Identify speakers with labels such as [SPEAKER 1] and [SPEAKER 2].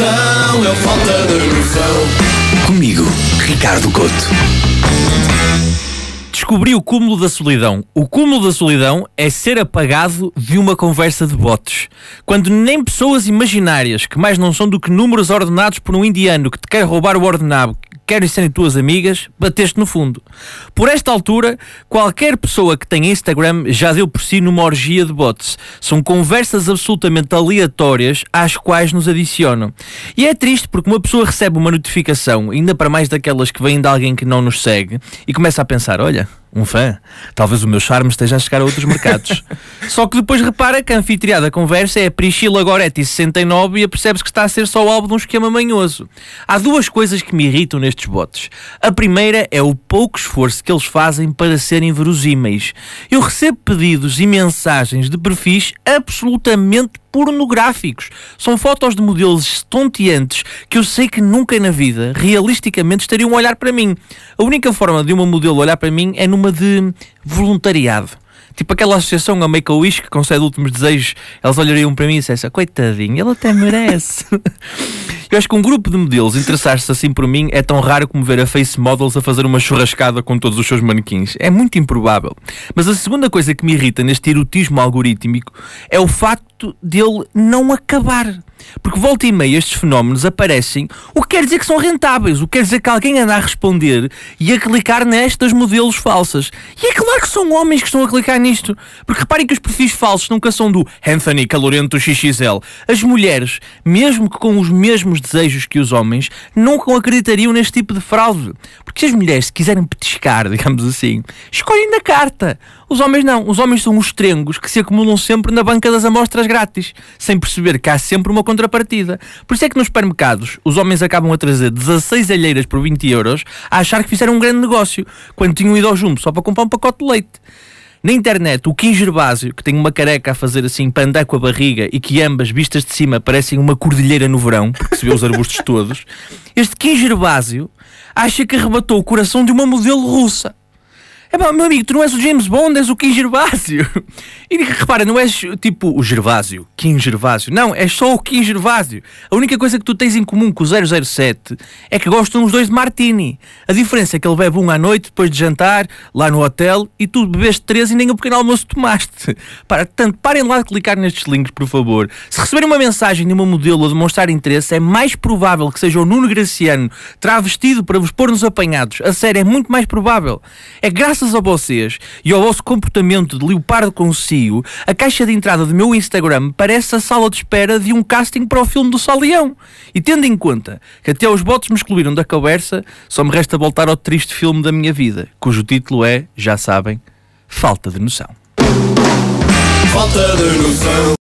[SPEAKER 1] uma falta de noção.
[SPEAKER 2] Comigo, Ricardo Couto.
[SPEAKER 3] Descobri o cúmulo da solidão. O cúmulo da solidão é ser apagado de uma conversa de bots. Quando nem pessoas imaginárias, que mais não são do que números ordenados por um indiano que te quer roubar o ordenado, querem serem tuas amigas, bateste no fundo. Por esta altura, qualquer pessoa que tenha Instagram já deu por si numa orgia de bots. São conversas absolutamente aleatórias às quais nos adicionam. E é triste porque uma pessoa recebe uma notificação, ainda para mais daquelas que vêm de alguém que não nos segue, e começa a pensar: olha um fã. Talvez o meu charme esteja a chegar a outros mercados. só que depois repara que a anfitriã da conversa é a Priscila Goretti 69 e apercebe-se que está a ser só o álbum de um esquema manhoso. Há duas coisas que me irritam nestes bots. A primeira é o pouco esforço que eles fazem para serem verosímeis. Eu recebo pedidos e mensagens de perfis absolutamente pornográficos. São fotos de modelos estonteantes que eu sei que nunca na vida, realisticamente, estariam a olhar para mim. A única forma de uma modelo olhar para mim é numa de voluntariado. Tipo aquela associação a Make-A-Wish que concede últimos desejos, elas olhariam para mim e dissessem, coitadinho, ele até merece. Eu acho que um grupo de modelos interessar-se assim por mim é tão raro como ver a Face Models a fazer uma churrascada com todos os seus manequins. É muito improvável. Mas a segunda coisa que me irrita neste erotismo algorítmico é o facto dele não acabar. Porque volta e meia estes fenómenos aparecem, o que quer dizer que são rentáveis, o que quer dizer que alguém anda a responder e a clicar nestas modelos falsas. E é claro que são homens que estão a clicar nisto. Porque reparem que os perfis falsos nunca são do Anthony Calorento XXL. As mulheres, mesmo que com os mesmos desejos que os homens, nunca acreditariam neste tipo de fraude. Porque se as mulheres se quiserem petiscar, digamos assim, escolhem na carta. Os homens não. Os homens são os trengos que se acumulam sempre na banca das amostras grátis, sem perceber que há sempre uma contrapartida. Por isso é que nos supermercados os homens acabam a trazer 16 alheiras por 20 euros a achar que fizeram um grande negócio, quando tinham ido ao jumbo só para comprar um pacote de leite. Na internet, o Kim Gervásio, que tem uma careca a fazer assim andar com a barriga e que ambas, vistas de cima, parecem uma cordilheira no verão, porque se vê os arbustos todos, este Kim Gervásio acha que arrebatou o coração de uma modelo russa. É pá, meu amigo, tu não és o James Bond, és o Kim Gervásio. E repara, não és tipo o Gervásio, Kim Gervásio. Não, é só o Kim Gervásio. A única coisa que tu tens em comum com o 007 é que gostam os dois de Martini. A diferença é que ele bebe um à noite, depois de jantar, lá no hotel, e tu bebeste três e nem o pequeno almoço tomaste. Para, tanto, parem lá de clicar nestes links, por favor. Se receberem uma mensagem de uma modelo a demonstrar interesse, é mais provável que seja o Nuno Graciano travestido para vos pôr nos apanhados. A sério, é muito mais provável. É graças a vocês e ao vosso comportamento de leopardo consigo, a caixa de entrada do meu Instagram parece a sala de espera de um casting para o filme do Salião. E tendo em conta que até os bots me excluíram da conversa, só me resta voltar ao triste filme da minha vida, cujo título é, já sabem, Falta de Noção.
[SPEAKER 1] Falta de noção.